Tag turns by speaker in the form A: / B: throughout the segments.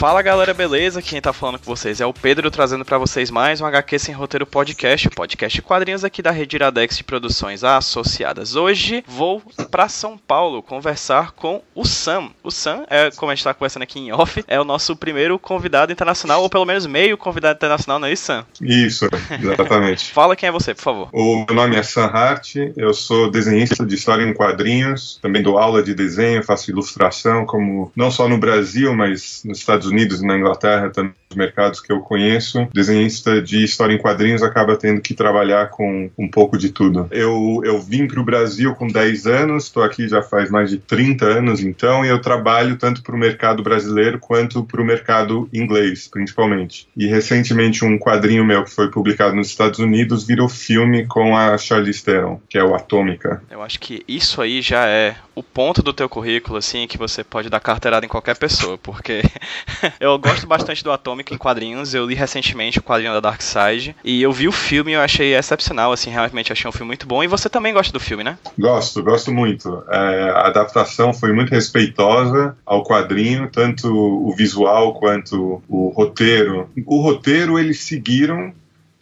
A: Fala galera, beleza? Quem tá falando com vocês é o Pedro, trazendo para vocês mais um HQ Sem Roteiro Podcast, o podcast quadrinhos aqui da Rede Iradex de Produções Associadas. Hoje vou para São Paulo conversar com o Sam. O Sam, é, como a gente tá conversando aqui em off, é o nosso primeiro convidado internacional, ou pelo menos meio convidado internacional, não é isso, Sam?
B: Isso, exatamente.
A: Fala quem é você, por favor.
B: O meu nome é Sam Hart, eu sou desenhista de história em quadrinhos, também dou aula de desenho, faço ilustração, como não só no Brasil, mas nos Estados Unidos e na Inglaterra também mercados que eu conheço, desenhista de história em quadrinhos acaba tendo que trabalhar com um pouco de tudo. Eu, eu vim para o Brasil com 10 anos, estou aqui já faz mais de 30 anos então, e eu trabalho tanto para o mercado brasileiro quanto para o mercado inglês, principalmente. E recentemente um quadrinho meu que foi publicado nos Estados Unidos virou filme com a Charlize Theron, que é o Atômica.
A: Eu acho que isso aí já é o ponto do teu currículo, assim, que você pode dar carteirada em qualquer pessoa, porque eu gosto bastante do Atômica em quadrinhos, eu li recentemente o quadrinho da Dark Side, e eu vi o filme e eu achei excepcional, assim, realmente achei um filme muito bom, e você também gosta do filme, né?
B: Gosto, gosto muito. É, a adaptação foi muito respeitosa ao quadrinho, tanto o visual quanto o roteiro. O roteiro eles seguiram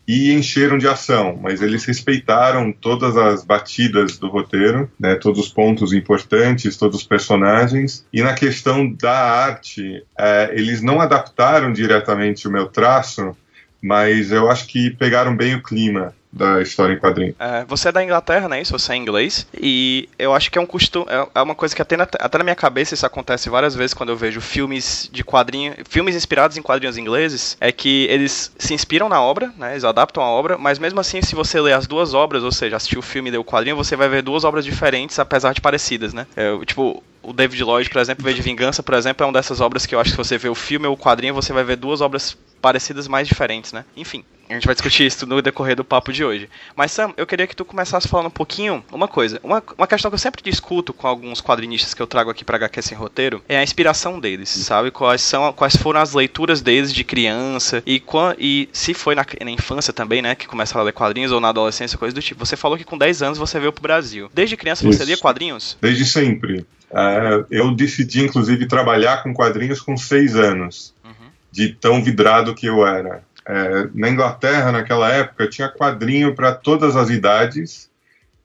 B: e encheram de ação, mas eles respeitaram todas as batidas do roteiro, né, todos os pontos importantes, todos os personagens. E na questão da arte, é, eles não adaptaram diretamente o meu traço, mas eu acho que pegaram bem o clima da história em quadrinho.
A: É, você é da Inglaterra, né? Isso, você é inglês. E eu acho que é um costume. É, é uma coisa que até na, até na minha cabeça isso acontece várias vezes quando eu vejo filmes de quadrinho. Filmes inspirados em quadrinhos ingleses. É que eles se inspiram na obra, né? Eles adaptam a obra, mas mesmo assim, se você ler as duas obras, ou seja, assistir o filme e ler o quadrinho, você vai ver duas obras diferentes, apesar de parecidas, né? É, tipo, o David Lloyd, por exemplo, V de Vingança, por exemplo, é uma dessas obras que eu acho que se você vê o filme ou o quadrinho, você vai ver duas obras parecidas, mais diferentes, né? Enfim, a gente vai discutir isso no decorrer do papo de hoje. Mas, Sam, eu queria que tu começasse falando um pouquinho uma coisa. Uma, uma questão que eu sempre discuto com alguns quadrinistas que eu trago aqui pra HQ Sem Roteiro é a inspiração deles, sabe? Quais, são, quais foram as leituras deles de criança e, e se foi na, na infância também, né? Que começaram a ler quadrinhos ou na adolescência, coisa do tipo. Você falou que com 10 anos você veio pro Brasil. Desde criança você lia quadrinhos?
B: Desde sempre. Uh, eu decidi, inclusive, trabalhar com quadrinhos com seis anos, uhum. de tão vidrado que eu era. É, na Inglaterra, naquela época, tinha quadrinho para todas as idades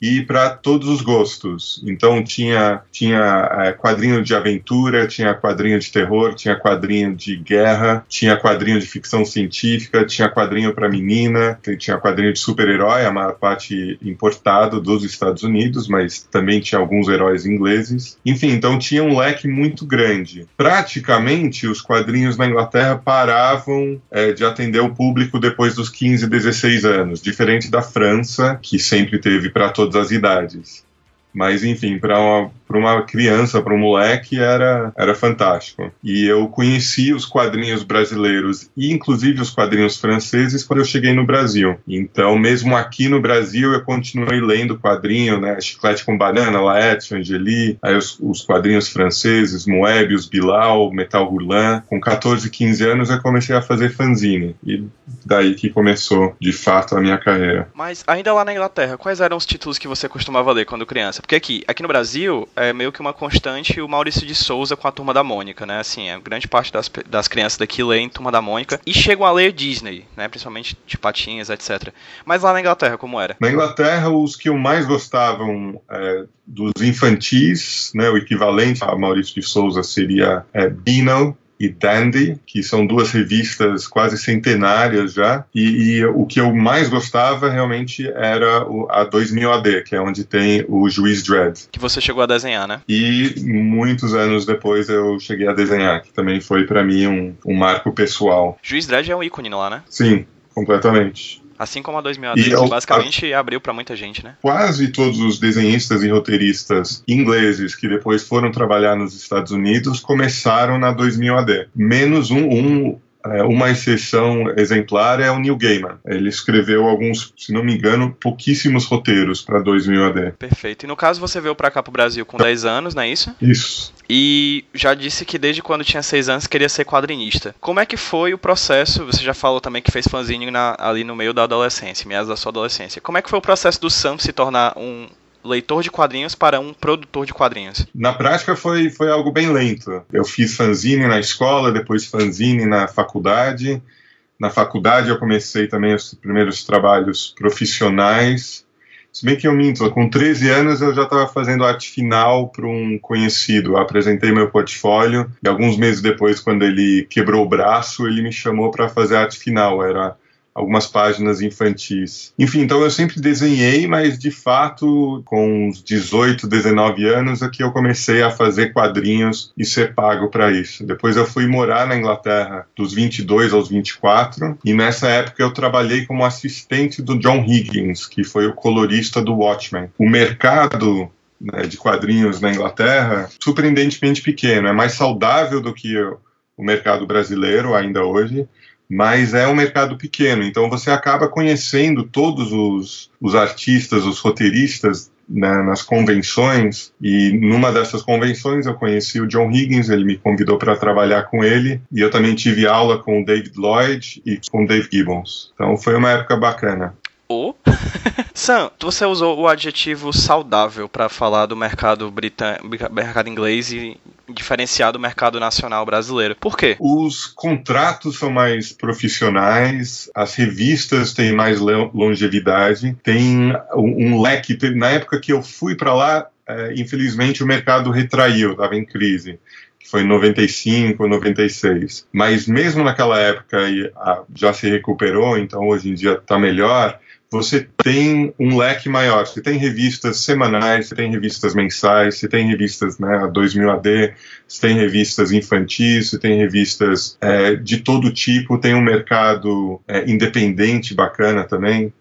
B: e para todos os gostos. Então tinha tinha é, quadrinho de aventura, tinha quadrinho de terror, tinha quadrinho de guerra, tinha quadrinho de ficção científica, tinha quadrinho para menina, tinha quadrinho de super-herói, a maior parte importado dos Estados Unidos, mas também tinha alguns heróis ingleses. Enfim, então tinha um leque muito grande. Praticamente os quadrinhos na Inglaterra paravam é, de atender o público depois dos 15, 16 anos, diferente da França, que sempre teve para todos todas as idades. Mas, enfim, para uma, uma criança, para um moleque, era, era fantástico. E eu conheci os quadrinhos brasileiros e, inclusive, os quadrinhos franceses quando eu cheguei no Brasil. Então, mesmo aqui no Brasil, eu continuei lendo quadrinho, né? Chiclete com Banana, Laerte, Angeli, aí os, os quadrinhos franceses, Moebius, Bilal, Metal Hurlan. Com 14, 15 anos, eu comecei a fazer fanzine. E daí que começou, de fato, a minha carreira.
A: Mas, ainda lá na Inglaterra, quais eram os títulos que você costumava ler quando criança? Porque aqui, aqui no Brasil, é meio que uma constante o Maurício de Souza com a Turma da Mônica, né? Assim, a grande parte das, das crianças daqui leem Turma da Mônica e chegam a ler Disney, né? Principalmente de patinhas, etc. Mas lá na Inglaterra, como era?
B: Na Inglaterra, os que eu mais gostavam é, dos infantis, né? O equivalente a Maurício de Souza seria é, e Dandy, que são duas revistas quase centenárias já. E, e o que eu mais gostava realmente era o, a 2000 AD, que é onde tem o Juiz Dredd.
A: Que você chegou a desenhar, né?
B: E muitos anos depois eu cheguei a desenhar, que também foi para mim um, um marco pessoal.
A: Juiz Dredd é um ícone lá, né?
B: Sim, completamente.
A: Assim como a 2000 AD, que basicamente a... abriu para muita gente, né?
B: Quase todos os desenhistas e roteiristas ingleses que depois foram trabalhar nos Estados Unidos começaram na 2000 AD. Menos um, um uma exceção exemplar é o Neil Gaiman. Ele escreveu alguns, se não me engano, pouquíssimos roteiros para 2000 AD.
A: Perfeito. E no caso você veio para cá para o Brasil com 10 anos, não é isso?
B: Isso.
A: E já disse que desde quando tinha 6 anos queria ser quadrinista. Como é que foi o processo? Você já falou também que fez fanzine na, ali no meio da adolescência, meados da sua adolescência. Como é que foi o processo do Sam se tornar um leitor de quadrinhos para um produtor de quadrinhos?
B: Na prática foi, foi algo bem lento. Eu fiz fanzine na escola, depois fanzine na faculdade. Na faculdade eu comecei também os primeiros trabalhos profissionais. Se bem que eu minto, com 13 anos eu já estava fazendo arte final para um conhecido. Eu apresentei meu portfólio e alguns meses depois, quando ele quebrou o braço, ele me chamou para fazer arte final. Era algumas páginas infantis. Enfim, então eu sempre desenhei, mas de fato, com uns 18, 19 anos, é eu comecei a fazer quadrinhos e ser pago para isso. Depois eu fui morar na Inglaterra dos 22 aos 24, e nessa época eu trabalhei como assistente do John Higgins, que foi o colorista do Watchmen. O mercado né, de quadrinhos na Inglaterra, surpreendentemente pequeno, é mais saudável do que o mercado brasileiro ainda hoje, mas é um mercado pequeno, então você acaba conhecendo todos os, os artistas, os roteiristas né, nas convenções e numa dessas convenções eu conheci o John Higgins, ele me convidou para trabalhar com ele e eu também tive aula com o David Lloyd e com o Dave Gibbons. Então foi uma época bacana.
A: Sam, você usou o adjetivo saudável para falar do mercado britânico, mercado inglês e diferenciar do mercado nacional brasileiro. Por quê?
B: Os contratos são mais profissionais, as revistas têm mais longevidade, tem um, leque. Na época que eu fui para lá, é, infelizmente o mercado retraiu, estava em crise foi em 95, 96. Mas mesmo naquela época já se recuperou, então hoje em dia está melhor você tem um leque maior. Você tem revistas semanais, você tem revistas mensais, você tem revistas né, 2000 AD, você tem revistas infantis, você tem revistas é, de todo tipo, tem um mercado é, independente bacana também.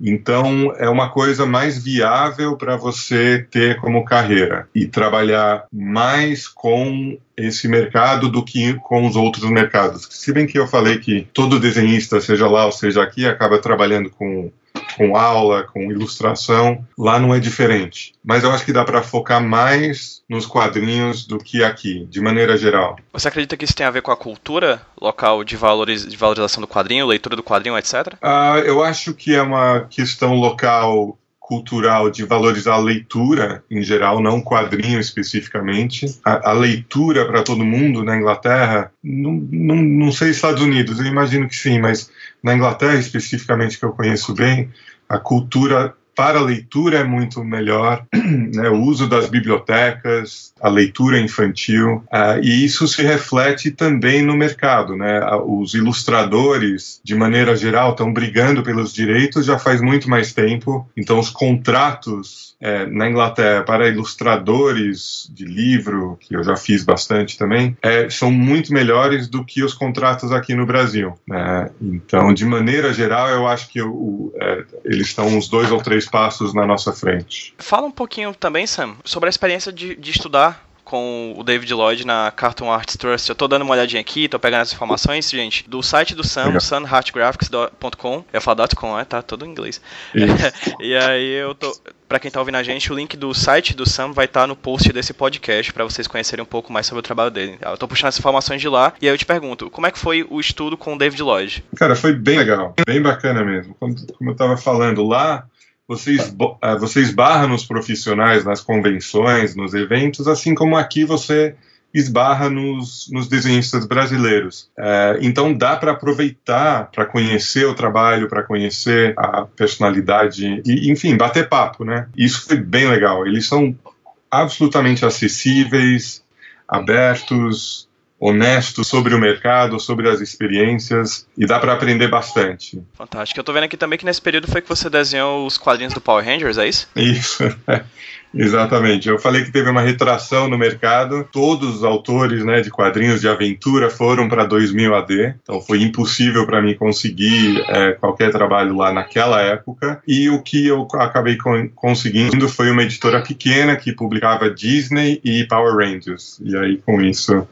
B: Então, é uma coisa mais viável para você ter como carreira e trabalhar mais com esse mercado do que com os outros mercados. Se bem que eu falei que todo desenhista, seja lá ou seja aqui, acaba trabalhando com com aula, com ilustração. Lá não é diferente. Mas eu acho que dá para focar mais nos quadrinhos do que aqui, de maneira geral.
A: Você acredita que isso tem a ver com a cultura local de, valores, de valorização do quadrinho, leitura do quadrinho, etc?
B: Ah, eu acho que é uma questão local cultural de valorizar a leitura em geral, não quadrinho especificamente. A, a leitura para todo mundo na Inglaterra, não, não, não sei Estados Unidos, eu imagino que sim, mas na Inglaterra especificamente que eu conheço bem, a cultura para a leitura é muito melhor, né, o uso das bibliotecas, a leitura infantil, uh, e isso se reflete também no mercado. Né? Os ilustradores, de maneira geral, estão brigando pelos direitos já faz muito mais tempo, então os contratos é, na Inglaterra para ilustradores de livro, que eu já fiz bastante também, é, são muito melhores do que os contratos aqui no Brasil. Né? Então, de maneira geral, eu acho que o, é, eles estão uns dois ou três passos na nossa frente.
A: Fala um pouquinho também, Sam, sobre a experiência de, de estudar com o David Lloyd na Cartoon Arts Trust. Eu tô dando uma olhadinha aqui, tô pegando as informações, gente, do site do Sam, sunheartgraphics.com. Eu falo .com, é, tá todo em inglês. e aí eu tô, para quem tá ouvindo a gente, o link do site do Sam vai estar tá no post desse podcast para vocês conhecerem um pouco mais sobre o trabalho dele. Eu tô puxando as informações de lá e aí eu te pergunto, como é que foi o estudo com o David Lloyd?
B: Cara, foi bem legal, bem bacana mesmo. Como, como eu tava falando lá, você, esbarra nos profissionais, nas convenções, nos eventos, assim como aqui você esbarra nos, nos desenhistas brasileiros. Uh, então dá para aproveitar para conhecer o trabalho, para conhecer a personalidade e, enfim, bater papo, né? Isso foi bem legal. Eles são absolutamente acessíveis, abertos, honesto sobre o mercado, sobre as experiências e dá para aprender bastante.
A: Fantástico. Eu tô vendo aqui também que nesse período foi que você desenhou os quadrinhos do Power Rangers, é isso?
B: Isso. Exatamente. Eu falei que teve uma retração no mercado. Todos os autores né, de quadrinhos de aventura foram para 2000 AD. Então foi impossível para mim conseguir é, qualquer trabalho lá naquela época. E o que eu acabei con conseguindo foi uma editora pequena que publicava Disney e Power Rangers. E aí com isso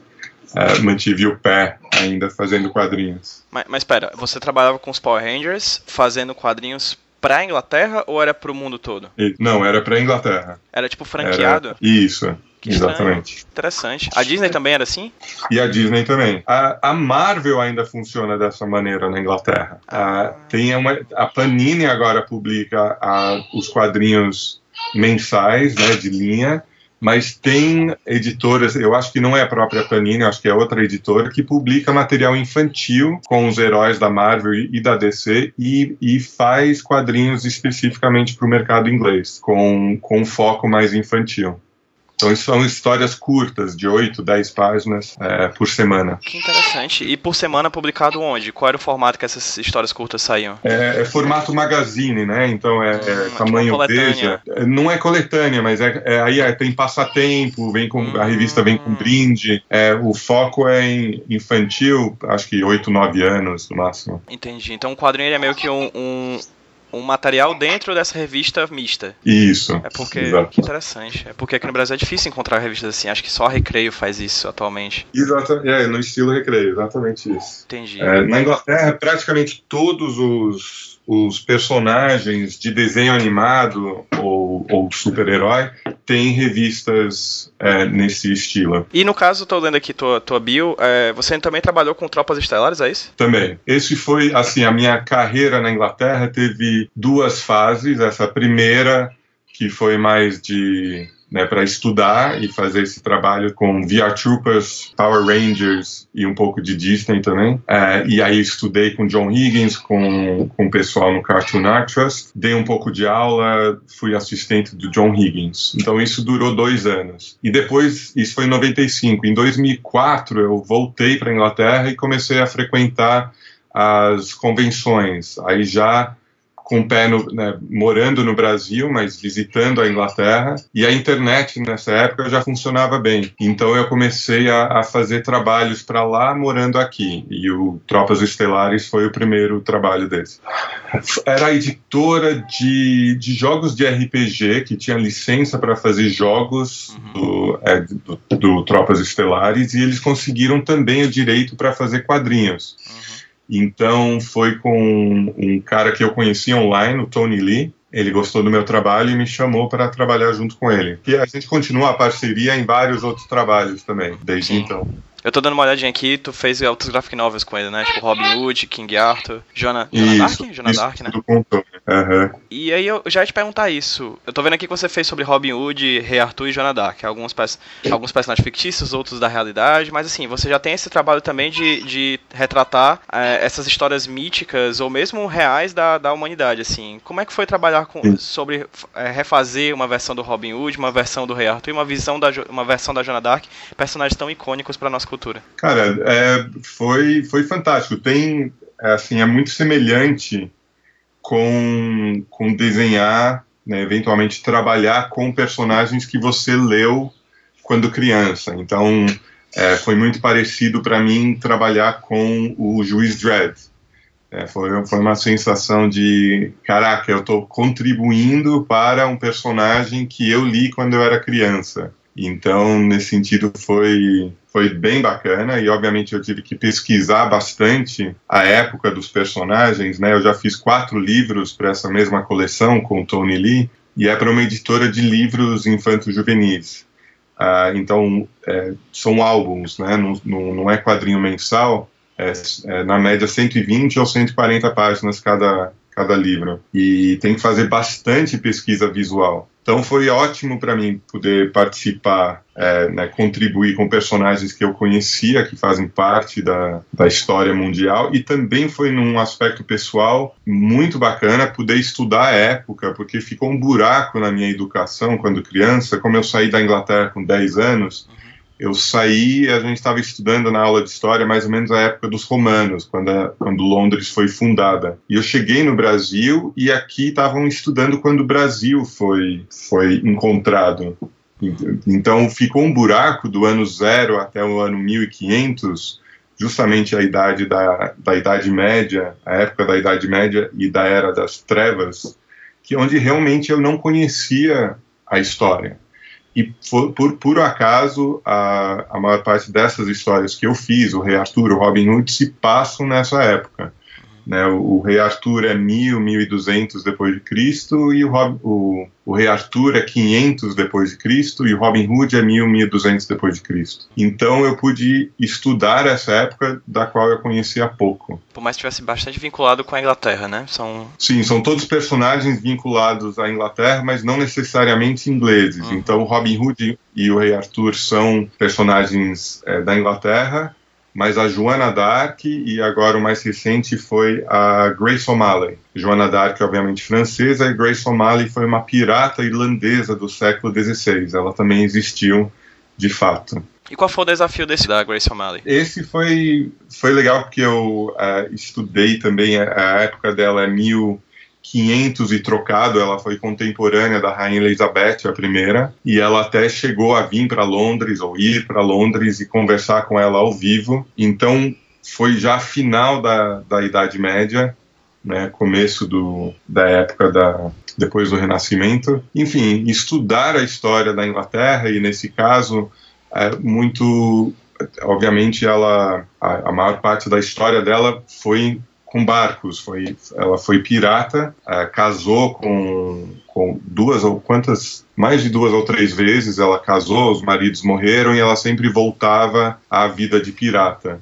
B: uh, mantive o pé ainda fazendo quadrinhos.
A: Mas, mas pera, você trabalhava com os Power Rangers fazendo quadrinhos pra Inglaterra ou era pro mundo todo?
B: Não, era pra Inglaterra.
A: Era tipo franqueado? Era...
B: Isso. Que Exatamente.
A: Interessante. A Disney também era assim?
B: E a Disney também. A, a Marvel ainda funciona dessa maneira na Inglaterra. Ah. A, tem uma, a Panini agora publica a, os quadrinhos mensais, né, de linha, mas tem editoras, eu acho que não é a própria Panini, acho que é outra editora, que publica material infantil com os heróis da Marvel e da DC e, e faz quadrinhos especificamente para o mercado inglês, com, com foco mais infantil. Então, são histórias curtas, de 8, 10 páginas é, por semana.
A: Que interessante. E por semana publicado onde? Qual era o formato que essas histórias curtas saíam?
B: É, é formato magazine, né? Então é, é hum, tamanho veja. É, não é coletânea, mas é, é aí tem passatempo, vem com, hum. a revista vem com hum. brinde. o foco é em infantil, acho que 8, 9 anos no máximo.
A: Entendi. Então o quadrinho é meio que um, um um material dentro dessa revista mista.
B: Isso.
A: É porque exato. que interessante. É porque aqui no Brasil é difícil encontrar revistas assim. Acho que só a Recreio faz isso atualmente.
B: Exatamente. É, no estilo Recreio, exatamente isso.
A: Entendi.
B: É, na Inglaterra, praticamente todos os os personagens de desenho animado ou, ou super-herói têm revistas é, nesse estilo.
A: E no caso, estou lendo aqui tua, tua bio, é, você também trabalhou com Tropas Estelares, é isso?
B: Também. Esse foi, assim, a minha carreira na Inglaterra teve duas fases. Essa primeira, que foi mais de né, para estudar e fazer esse trabalho com VR Troopers, Power Rangers e um pouco de Disney também. É, e aí estudei com John Higgins, com, com o pessoal no Cartoon Art Trust, dei um pouco de aula, fui assistente do John Higgins. Então isso durou dois anos. E depois, isso foi em 95. Em 2004 eu voltei para Inglaterra e comecei a frequentar as convenções. Aí já com o pé no, né, morando no Brasil, mas visitando a Inglaterra, e a internet nessa época já funcionava bem. Então eu comecei a, a fazer trabalhos para lá morando aqui, e o Tropas Estelares foi o primeiro trabalho desse. Era editora de, de jogos de RPG que tinha licença para fazer jogos do, é, do, do Tropas Estelares, e eles conseguiram também o direito para fazer quadrinhos. Uhum. Então foi com um cara que eu conheci online, o Tony Lee. Ele gostou do meu trabalho e me chamou para trabalhar junto com ele. E a gente continua a parceria em vários outros trabalhos também, desde Sim. então.
A: Eu tô dando uma olhadinha aqui, tu fez outros graphic novels com ele, né? Tipo Robin Hood, King Arthur, Jonah, Jonah Dark? Jonah Dark, né?
B: Uhum.
A: E aí eu já ia te perguntar isso. Eu tô vendo aqui que você fez sobre Robin Hood, Rei Arthur e Jonah Dark. Alguns, alguns personagens fictícios, outros da realidade. Mas assim, você já tem esse trabalho também de, de retratar é, essas histórias míticas ou mesmo reais da, da humanidade, assim. Como é que foi trabalhar com, sobre é, refazer uma versão do Robin Hood, uma versão do Rei Arthur e uma, visão da, uma versão da Jonah Dark, personagens tão icônicos para nossa cultura?
B: Cara, é, foi, foi fantástico. Tem, é, assim, é muito semelhante com, com desenhar, né, eventualmente trabalhar com personagens que você leu quando criança. Então, é, foi muito parecido para mim trabalhar com o Juiz Dredd. É, foi, foi uma sensação de, caraca, eu estou contribuindo para um personagem que eu li quando eu era criança. Então, nesse sentido, foi, foi bem bacana e, obviamente, eu tive que pesquisar bastante a época dos personagens. Né? Eu já fiz quatro livros para essa mesma coleção com o Tony Lee e é para uma editora de livros infanto-juvenis. Ah, então, é, são álbuns, né? não, não, não é quadrinho mensal, é, é, na média 120 ou 140 páginas cada, cada livro. E tem que fazer bastante pesquisa visual. Então foi ótimo para mim poder participar, é, né, contribuir com personagens que eu conhecia, que fazem parte da, da história mundial, e também foi num aspecto pessoal muito bacana poder estudar a época, porque ficou um buraco na minha educação quando criança, como eu saí da Inglaterra com 10 anos, eu saí, a gente estava estudando na aula de história mais ou menos a época dos romanos, quando, a, quando Londres foi fundada. E eu cheguei no Brasil e aqui estavam estudando quando o Brasil foi, foi encontrado. Então ficou um buraco do ano zero até o ano 1500, justamente a idade da, da Idade Média, a época da Idade Média e da Era das Trevas, que onde realmente eu não conhecia a história. E por, por puro acaso, a, a maior parte dessas histórias que eu fiz, o Rei Arthur, o Robin Hood, se passam nessa época. Né? O, o, rei Arthur é 1000, 1200 depois de Cristo e o, o, o, rei Arthur é 500 depois de Cristo e o Robin Hood é 1000, 1200 depois de Cristo. Então eu pude estudar essa época da qual eu conhecia pouco.
A: Por mais que estivesse bastante vinculado com a Inglaterra, né? São...
B: Sim, são todos personagens vinculados à Inglaterra, mas não necessariamente ingleses. Uhum. Então o Robin Hood e o rei Arthur são personagens é, da Inglaterra mas a Joana d'Arc e agora o mais recente foi a Grace O'Malley. Joana d'Arc, obviamente francesa, e Grace O'Malley foi uma pirata irlandesa do século XVI. Ela também existiu de fato.
A: E qual foi o desafio desse da Grace O'Malley?
B: Esse foi, foi legal porque eu uh, estudei também, a, a, época dela é mil 500 e trocado, ela foi contemporânea da Rainha Elizabeth, primeira, e ela até chegou a vir para Londres, ou ir para Londres e conversar com ela ao vivo. Então, foi já final da, da Idade Média, né, começo do, da época da, depois do Renascimento. Enfim, estudar a história da Inglaterra, e nesse caso, é muito. Obviamente, ela, a, a maior parte da história dela foi com barcos. Foi, ela foi pirata, uh, casou com, com duas ou quantas, mais de duas ou três vezes ela casou, os maridos morreram e ela sempre voltava à vida de pirata.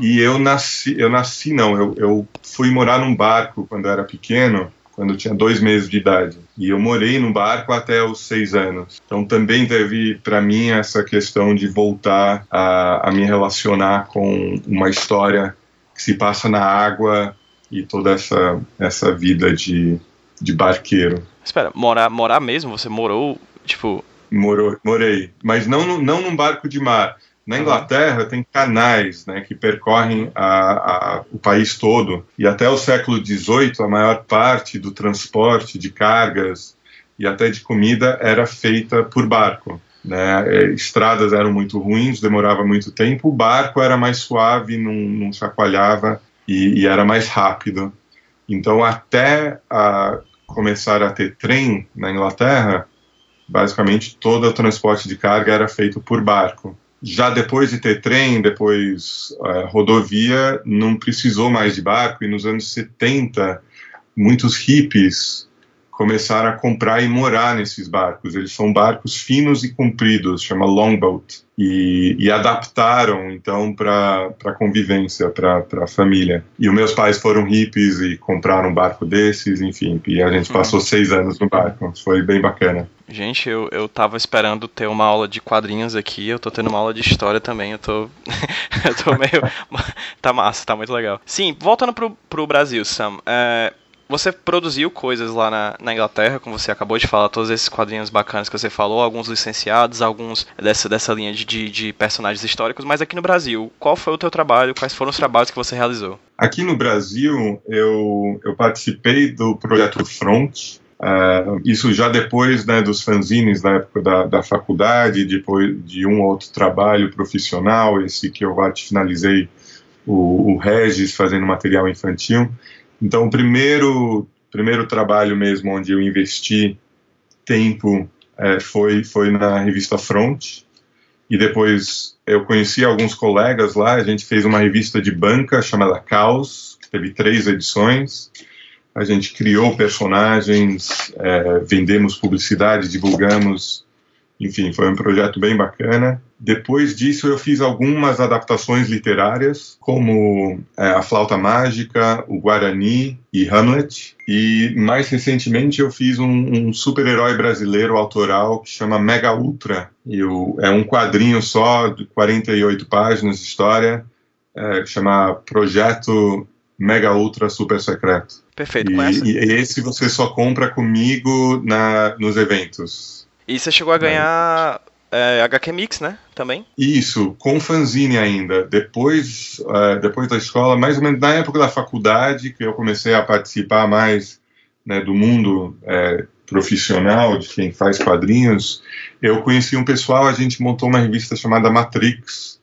B: E eu nasci, eu nasci não, eu, eu fui morar num barco quando eu era pequeno, quando eu tinha dois meses de idade. E eu morei no barco até os seis anos. Então também teve para mim essa questão de voltar a, a me relacionar com uma história que se passa na água e toda essa, essa vida de, de barqueiro.
A: Espera, morar, morar mesmo? Você morou, tipo...
B: Morou, morei, mas não, não num barco de mar. Na Inglaterra tem canais né, que percorrem a, a, o país todo e até o século XVIII a maior parte do transporte de cargas e até de comida era feita por barco. Né? É, estradas eram muito ruins, demorava muito tempo. O barco era mais suave, não, não chacoalhava e, e, era mais rápido. Então, até a começar a ter trem na Inglaterra, basicamente todo o transporte de carga era feito por barco. Já depois de ter trem, depois uh, rodovia, não precisou mais de barco, e nos anos 70, muitos hippies começaram a comprar e morar nesses barcos. Eles são barcos finos e compridos, chama longboat, e, e adaptaram então para a convivência, para a família. E os meus pais foram hippies e compraram um barco desses, enfim, e a gente passou uhum. seis anos no barco. Foi bem bacana.
A: Gente, eu, eu tava esperando ter uma aula de quadrinhos aqui, eu tô tendo uma aula de história também, eu tô. eu tô meio. tá massa, tá muito legal. Sim, voltando pro, pro Brasil, Sam. É, você produziu coisas lá na, na, Inglaterra, como você acabou de falar, todos esses quadrinhos bacanas que você falou, alguns licenciados, alguns dessa, dessa linha de, de, de, personagens históricos, mas aqui no Brasil, qual foi o teu trabalho, quais foram os trabalhos que você realizou?
B: Aqui no Brasil, eu, eu participei do projeto Front, uh, isso já depois né, dos fanzines na época da, da faculdade, depois de um ou outro trabalho profissional, esse que eu finalizei o, o Regis fazendo material infantil, então, o primeiro, primeiro trabalho mesmo onde eu investi tempo é, foi, foi na revista Front, e depois eu conheci alguns colegas lá, a gente fez uma revista de banca chamada Caos, que teve três edições, a gente criou personagens, é, vendemos publicidade, divulgamos enfim, foi um projeto bem bacana. Depois disso, eu fiz algumas adaptações literárias, como é, A Flauta Mágica, O Guarani e Hamlet. E mais recentemente, eu fiz um, um super-herói brasileiro autoral que chama Mega Ultra. E o, é um quadrinho só, de 48 páginas de história, é, que chama Projeto Mega Ultra Super Secreto.
A: Perfeito.
B: E, e esse você só compra comigo na, nos eventos.
A: E você chegou a ganhar é, HQ Mix, né? Também?
B: Isso, com fanzine ainda. Depois, uh, depois da escola, mais ou menos na época da faculdade, que eu comecei a participar mais né, do mundo é, profissional, de quem faz quadrinhos, eu conheci um pessoal, a gente montou uma revista chamada Matrix,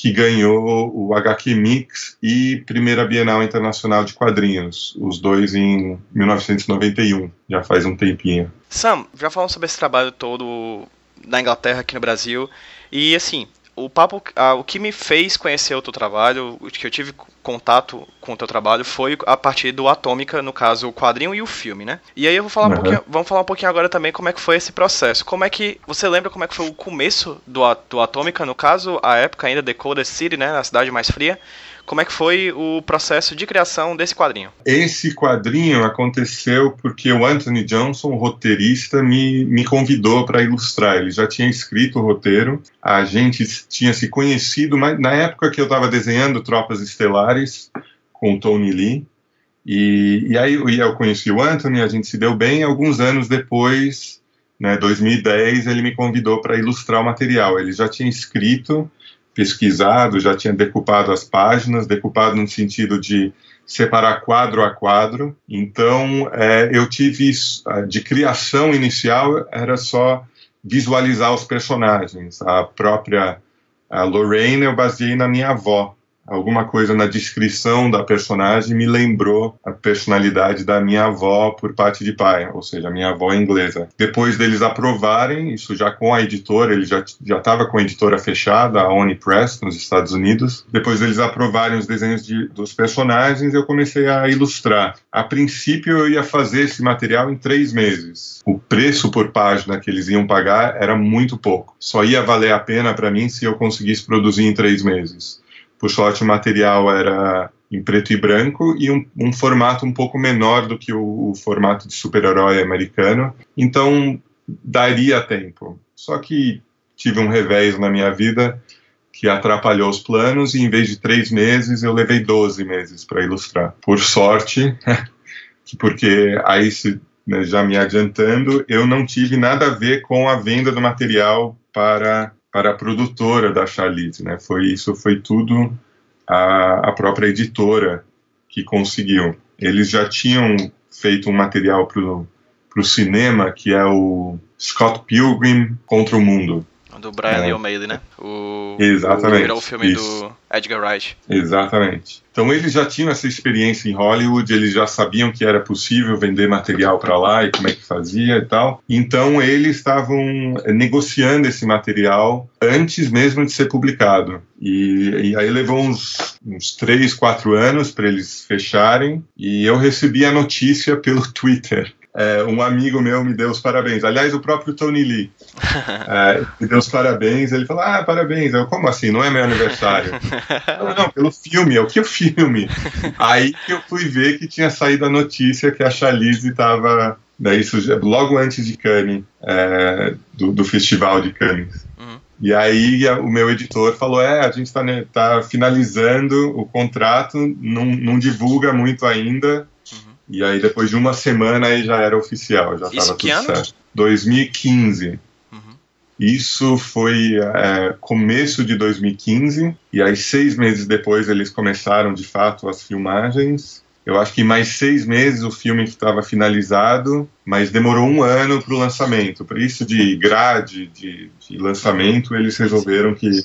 B: que ganhou o HQ Mix e Primeira Bienal Internacional de Quadrinhos, os dois em 1991, já faz um tempinho.
A: Sam, já falamos sobre esse trabalho todo na Inglaterra, aqui no Brasil, e assim, o papo, ah, o que me fez conhecer o teu trabalho, o que eu tive contato com o teu trabalho foi a partir do Atômica, no caso o quadrinho e o filme, né? E aí eu vou falar uhum. um pouquinho, vamos falar um pouquinho agora também como é que foi esse processo. Como é que você lembra como é que foi o começo do, do Atômica, no caso a época ainda Dakota City, né, na cidade mais fria? Como é que foi o processo de criação desse quadrinho?
B: Esse quadrinho aconteceu porque o Anthony Johnson, roteirista, me, me convidou para ilustrar. Ele já tinha escrito o roteiro, a gente tinha se conhecido, mas na época que eu estava desenhando Tropas Estelares com o Tony Lee, e, e aí eu conheci o Anthony, a gente se deu bem. Alguns anos depois, né, 2010, ele me convidou para ilustrar o material. Ele já tinha escrito pesquisado, já tinha decupado as páginas, decupado no sentido de separar quadro a quadro. Então, é, eu tive de criação inicial era só visualizar os personagens. A própria a Lorraine eu baseei na minha avó, alguma coisa na descrição da personagem me lembrou a personalidade da minha avó por parte de pai, ou seja, a minha avó inglesa. Depois deles aprovarem, isso já com a editora, ele já estava com a editora fechada, a Oni Press, nos Estados Unidos. Depois deles aprovarem os desenhos de, dos personagens, eu comecei a ilustrar. A princípio, eu ia fazer esse material em três meses. O preço por página que eles iam pagar era muito pouco. Só ia valer a pena para mim se eu conseguisse produzir em três meses. Por sorte, o material era em preto e branco e um, um formato um pouco menor do que o, o formato de super-herói americano. Então, daria tempo. Só que tive um revés na minha vida que atrapalhou os planos e em vez de três meses eu levei 12 meses para ilustrar. Por sorte, porque aí se, né, já me adiantando, eu não tive nada a ver com a venda do material para para a produtora da Charlize, né? Foi isso, foi tudo a, a própria editora que conseguiu. Eles já tinham feito um material para o cinema que é o Scott Pilgrim contra o Mundo.
A: Do Brian é. Lee O'Malley, né? O,
B: Exatamente.
A: O, o filme isso. do Edgar Wright.
B: Exatamente. Então eles já tinham essa experiência em Hollywood, eles já sabiam que era possível vender material para lá e como é que fazia e tal. Então eles estavam negociando esse material antes mesmo de ser publicado. E, e aí levou uns, uns três, quatro anos para eles fecharem. E eu recebi a notícia pelo Twitter é, um amigo meu me deu os parabéns. Aliás, o próprio Tony Lee é, me deu os parabéns. Ele falou: Ah, parabéns. Eu, como assim? Não é meu aniversário? não, não, pelo filme. É o que o filme? Aí que eu fui ver que tinha saído a notícia que a Charlize estava. Né, isso logo antes de Cannes, é, do, do, festival de Cannes. Uhum. E aí a, o meu editor falou: É, a gente está né, tá finalizando o contrato, não, não divulga muito ainda e aí, depois de uma semana, aí já era oficial, já estava tudo ano? certo. 2015. Uhum. Isso foi é, começo de 2015, e aí seis meses depois eles começaram de fato as filmagens. Eu acho que mais seis meses o filme estava finalizado, mas demorou um ano para o lançamento. Por isso, de grade de, de lançamento, eles resolveram que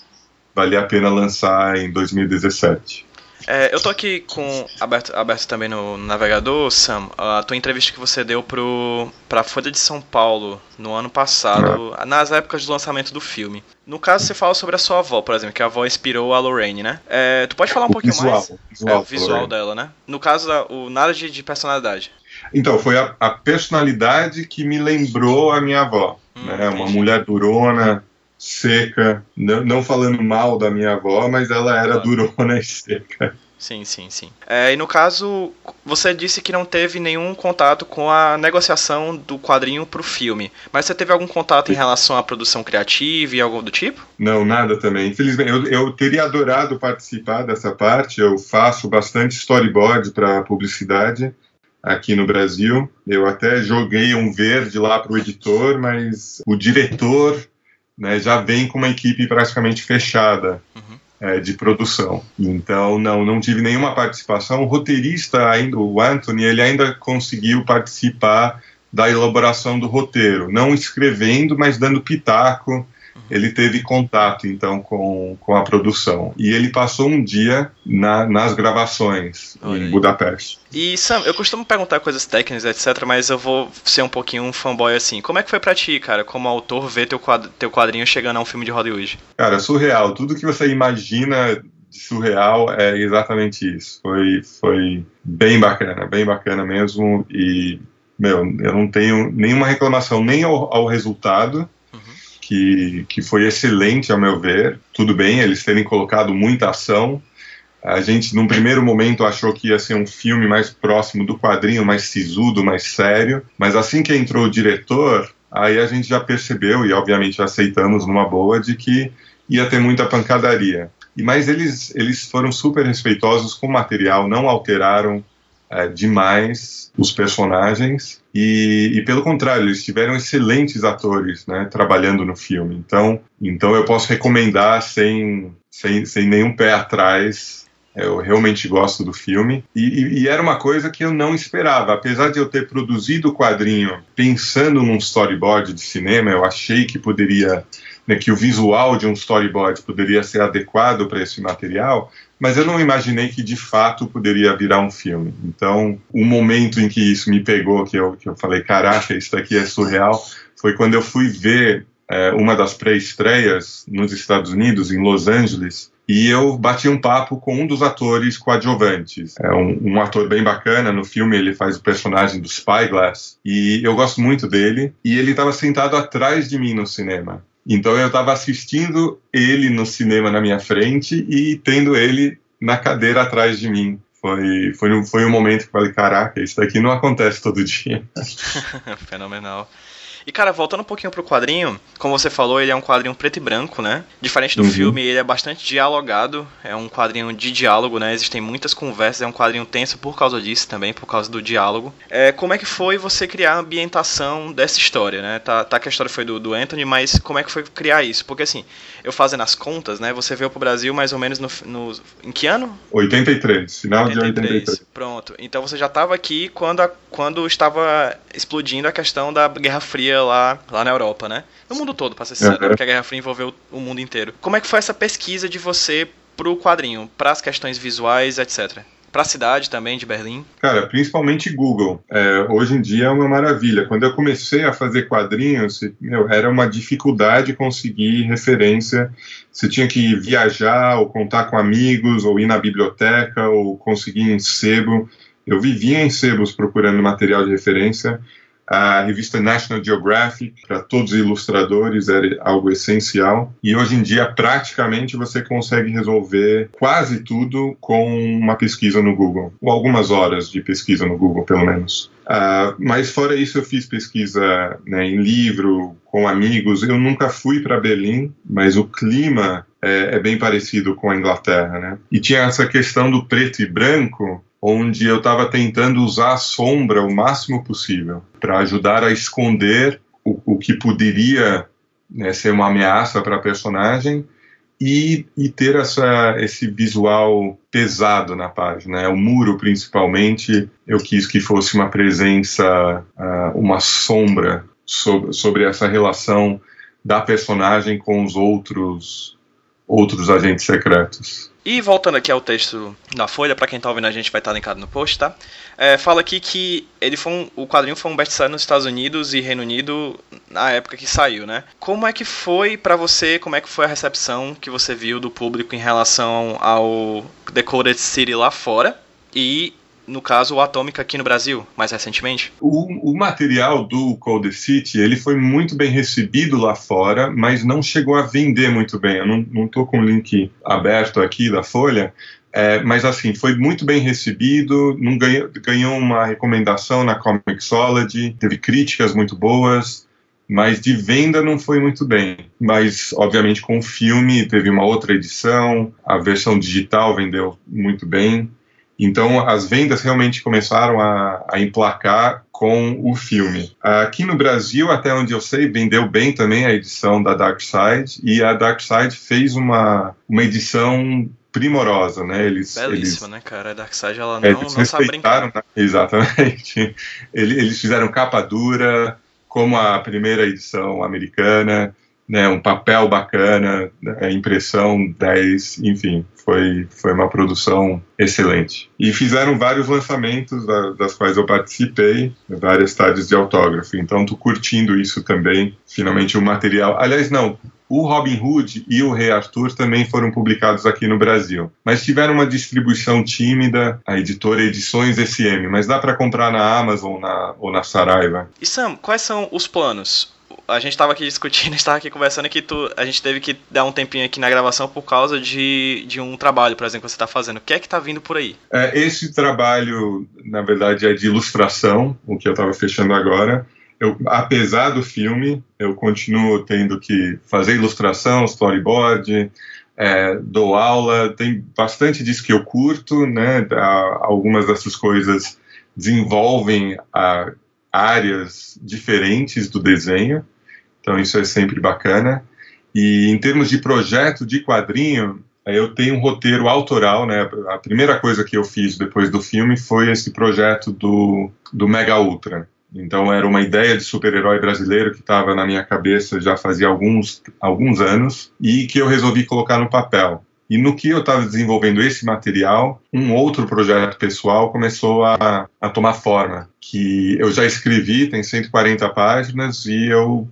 B: valia a pena lançar em 2017.
A: É, eu tô aqui com aberto, aberto também no navegador, Sam, a tua entrevista que você deu pro, pra Folha de São Paulo no ano passado, é. nas épocas do lançamento do filme. No caso, você fala sobre a sua avó, por exemplo, que a avó inspirou a Lorraine, né? É, tu pode falar um o pouquinho
B: visual,
A: mais?
B: Visual,
A: é, o visual dela, né? No caso, o nada de, de personalidade.
B: Então, foi a, a, personalidade que me lembrou a minha avó. Hum, né? Uma mulher durona, seca, não, não, falando mal da minha avó, mas ela era durona e seca.
A: Sim, sim, sim. É, e no caso, você disse que não teve nenhum contato com a negociação do quadrinho para o filme, mas você teve algum contato em relação à produção criativa e algo do tipo?
B: Não, nada também. Infelizmente, eu, eu teria adorado participar dessa parte. Eu faço bastante storyboard para publicidade aqui no Brasil. Eu até joguei um verde lá para o editor, mas o diretor né, já vem com uma equipe praticamente fechada uhum. é, de produção. Então, não, não tive nenhuma participação. O roteirista, ainda, o Anthony, ele ainda conseguiu participar da elaboração do roteiro, não escrevendo, mas dando pitaco. Ele teve contato então com, com a produção e ele passou um dia na, nas gravações Olha em aí. Budapeste.
A: E Sam, eu costumo perguntar coisas técnicas, etc, mas eu vou ser um pouquinho um fanboy assim. Como é que foi para ti, cara, como autor ver teu, quadro, teu quadrinho chegando a um filme de Hollywood?
B: Cara, surreal. Tudo que você imagina de surreal é exatamente isso. Foi, foi bem bacana, bem bacana mesmo e meu, eu não tenho nenhuma reclamação nem ao, ao resultado que, que foi excelente, ao meu ver. Tudo bem, eles terem colocado muita ação. A gente, num primeiro momento, achou que ia ser um filme mais próximo do quadrinho, mais sisudo, mais sério. Mas assim que entrou o diretor, aí a gente já percebeu, e obviamente aceitamos numa boa, de que ia ter muita pancadaria. E Mas eles, eles foram super respeitosos com o material, não alteraram é, demais os personagens e, e, pelo contrário eles tiveram excelentes atores né, trabalhando no filme. Então então eu posso recomendar sem, sem, sem nenhum pé atrás. Eu realmente gosto do filme. E, e, e, era uma coisa que eu não esperava. Apesar de eu ter produzido o quadrinho pensando num storyboard de cinema, eu achei que poderia, né, que o visual de um storyboard poderia ser adequado para esse material mas eu não imaginei que de fato poderia virar um filme. Então, o momento em que isso me pegou, que eu, que eu falei, caraca, isso daqui é surreal, foi quando eu fui ver é, uma das pré-estreias nos Estados Unidos, em Los Angeles, e eu bati um papo com um dos atores coadjuvantes. É um, um, ator bem bacana, no filme ele faz o personagem do Spyglass, e eu gosto muito dele, e ele estava sentado atrás de mim no cinema. Então eu estava assistindo ele no cinema na minha frente e tendo ele na cadeira atrás de mim. Foi, foi, um, foi um momento que eu falei, caraca, isso daqui não acontece todo dia.
A: Fenomenal. E, cara, voltando um pouquinho pro quadrinho, como você falou, ele é um quadrinho preto e branco, né? Diferente do uhum. filme, ele é bastante dialogado, é um quadrinho de diálogo, né? Existem muitas conversas, é um quadrinho tenso por causa disso também, por causa do diálogo. É, como é que foi você criar a ambientação dessa história, né? Tá, tá que a história foi do, do Anthony, mas como é que foi criar isso? Porque, assim, eu fazendo as contas, né? Você veio pro Brasil mais ou menos no... no em que ano?
B: 83, final 83, de 83.
A: Pronto. Então você já estava aqui quando, a, quando estava explodindo a questão da Guerra Fria lá, lá na Europa, né? No mundo todo, pra ser sincero, uhum. porque a Guerra Fria envolveu o mundo inteiro. Como é que foi essa pesquisa de você pro quadrinho, para as questões visuais, etc? Para a cidade também de Berlim?
B: Cara, principalmente Google. É, hoje em dia é uma maravilha. Quando eu comecei a fazer quadrinhos, meu, era uma dificuldade conseguir referência. Você tinha que viajar, ou contar com amigos, ou ir na biblioteca, ou conseguir em sebo. Eu vivia em sebos procurando material de referência a revista National Geographic, para todos os ilustradores, era algo essencial. E hoje em dia, praticamente, você consegue resolver quase tudo com uma pesquisa no Google, ou algumas horas de pesquisa no Google, pelo menos. Uh, mas fora isso, eu fiz pesquisa né, em livro, com amigos. Eu nunca fui para Berlim, mas o clima é, é, bem parecido com a Inglaterra, né? E tinha essa questão do preto e branco, onde eu estava tentando usar a sombra o máximo possível para ajudar a esconder o, o que poderia né, ser uma ameaça para a personagem e, e, ter essa, esse visual pesado na página. Né? O muro, principalmente, eu quis que fosse uma presença, uh, uma sombra sobre, sobre essa relação da personagem com os outros outros agentes secretos.
A: E voltando aqui ao texto da Folha, para quem tá ouvindo a gente vai estar linkado no post, tá? É, fala aqui que ele foi um, o quadrinho foi um best-seller nos Estados Unidos e Reino Unido na época que saiu, né? Como é que foi para você, como é que foi a recepção que você viu do público em relação ao Decoded City lá fora? E no caso, o Atômica aqui no Brasil, mais recentemente?
B: O, o, material do Cold City, ele foi muito bem recebido lá fora, mas não chegou a vender muito bem. Eu não, tô com o link aberto aqui da Folha, é, mas assim, foi muito bem recebido, ganhou, ganhou uma recomendação na Comixology, teve críticas muito boas, mas de venda não foi muito bem. Mas, obviamente, com o filme teve uma outra edição, a versão digital vendeu muito bem. Então, as vendas realmente começaram a, a, emplacar com o filme. Aqui no Brasil, até onde eu sei, vendeu bem também a edição da Dark Side, e a Dark Side fez uma, uma edição primorosa, né?
A: Eles, Belíssima, eles, né, cara? A Dark Side, ela não, eles não sabe brincar. Né?
B: Exatamente. Eles fizeram capa dura, como a primeira edição americana, né, um papel bacana, né, impressão 10, enfim, foi, foi uma produção excelente. E fizeram vários lançamentos, da, das quais eu participei, várias tardes de autógrafo, então tô curtindo isso também, finalmente o material. Aliás, não, o Robin Hood e o Rei Arthur também foram publicados aqui no Brasil, mas tiveram uma distribuição tímida, a editora Edições SM, mas dá para comprar na Amazon na, ou na Saraiva.
A: E Sam, quais são os planos? A gente estava aqui discutindo, estava aqui conversando que tu, a gente teve que dar um tempinho aqui na gravação por causa de, de um trabalho, por exemplo, que você está fazendo. O que é que está vindo por aí?
B: É, esse trabalho, na verdade, é de ilustração, o que eu estava fechando agora. Eu, apesar do filme, eu continuo tendo que fazer ilustração, storyboard, é, dou aula, tem bastante disso que eu curto, né? Algumas dessas coisas desenvolvem a, áreas diferentes do desenho, então isso é sempre bacana. E em termos de projeto de quadrinho, eu tenho um roteiro autoral, né? A primeira coisa que eu fiz depois do filme foi esse projeto do, do Mega Ultra. Então era uma ideia de super-herói brasileiro que estava na minha cabeça já fazia alguns, alguns anos e que eu resolvi colocar no papel. E no que eu estava desenvolvendo esse material, um outro projeto pessoal começou a, a tomar forma, que eu já escrevi, tem 140 páginas e eu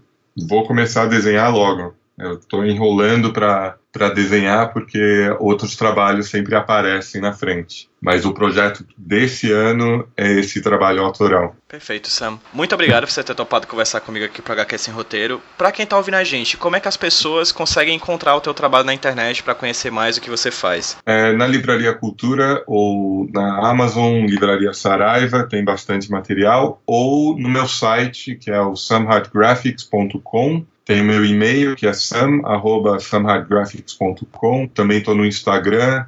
B: vou começar a desenhar logo. Eu estou enrolando para desenhar porque outros trabalhos sempre aparecem na frente. Mas o projeto desse ano é esse trabalho autoral.
A: Perfeito, Sam. Muito obrigado por você ter topado conversar comigo aqui para HQ Sem Roteiro. Para quem está ouvindo a gente, como é que as pessoas conseguem encontrar o teu trabalho na internet para conhecer mais o que você faz?
B: É, na Livraria Cultura ou na Amazon Livraria Saraiva tem bastante material ou no meu site que é o samhartgraphics.com tem o meu e-mail, que é sam.samhardgraphics.com. Também estou no Instagram,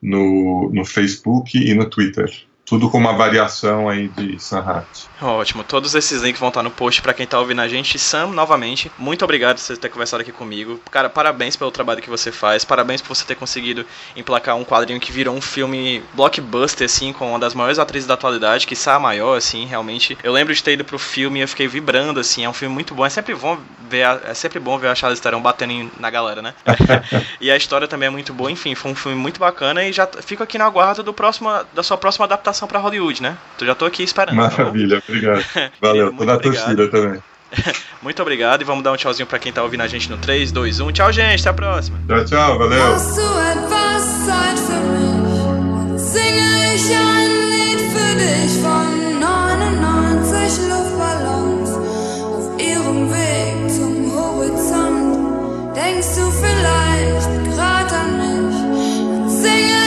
B: no, no Facebook e no Twitter tudo com uma variação aí de Sanhat.
A: Ótimo, todos esses links vão estar no post para quem tá ouvindo a gente. Sam, novamente, muito obrigado por você ter conversado aqui comigo. Cara, parabéns pelo trabalho que você faz, parabéns por você ter conseguido emplacar um quadrinho que virou um filme blockbuster, assim, com uma das maiores atrizes da atualidade, que a maior, assim, realmente. Eu lembro de ter ido pro filme e eu fiquei vibrando, assim, é um filme muito bom. É sempre bom ver a, é sempre bom ver a Charlize Theron batendo na galera, né? e a história também é muito boa, enfim, foi um filme muito bacana e já fico aqui na guarda do próximo, da sua próxima adaptação para Hollywood, né? Tu já tô aqui esperando.
B: Tá Maravilha, tá obrigado. Valeu, tô na torcida também.
A: Muito obrigado e vamos dar um tchauzinho para quem tá ouvindo a gente no 3, 2, 1. Tchau, gente, até a próxima.
B: Tchau, tchau, valeu. Denkst du vielleicht grad an mich? Singe